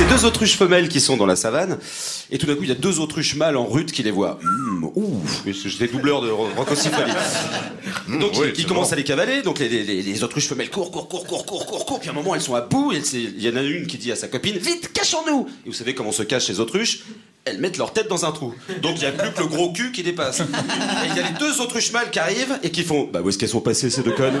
C'est deux autruches femelles qui sont dans la savane, et tout d'un coup, il y a deux autruches mâles en rut qui les voient. Mmh, ouf, j'étais doubleur de Rocco Siffredi. Donc, oui, ils- commencent bon. à les cavaler, donc les, les- les- autruches femelles courent, courent, courent, courent, courent, courent, courent, puis à un moment, elles sont à bout, et il y en a une qui dit à sa copine, vite, cachons-nous! Et vous savez comment on se cache les autruches? Elles mettent leur tête dans un trou. Donc il n'y a plus que le gros cul qui dépasse. Et il y a les deux autruches mâles qui arrivent et qui font, bah où est-ce qu'elles sont passées ces deux connes?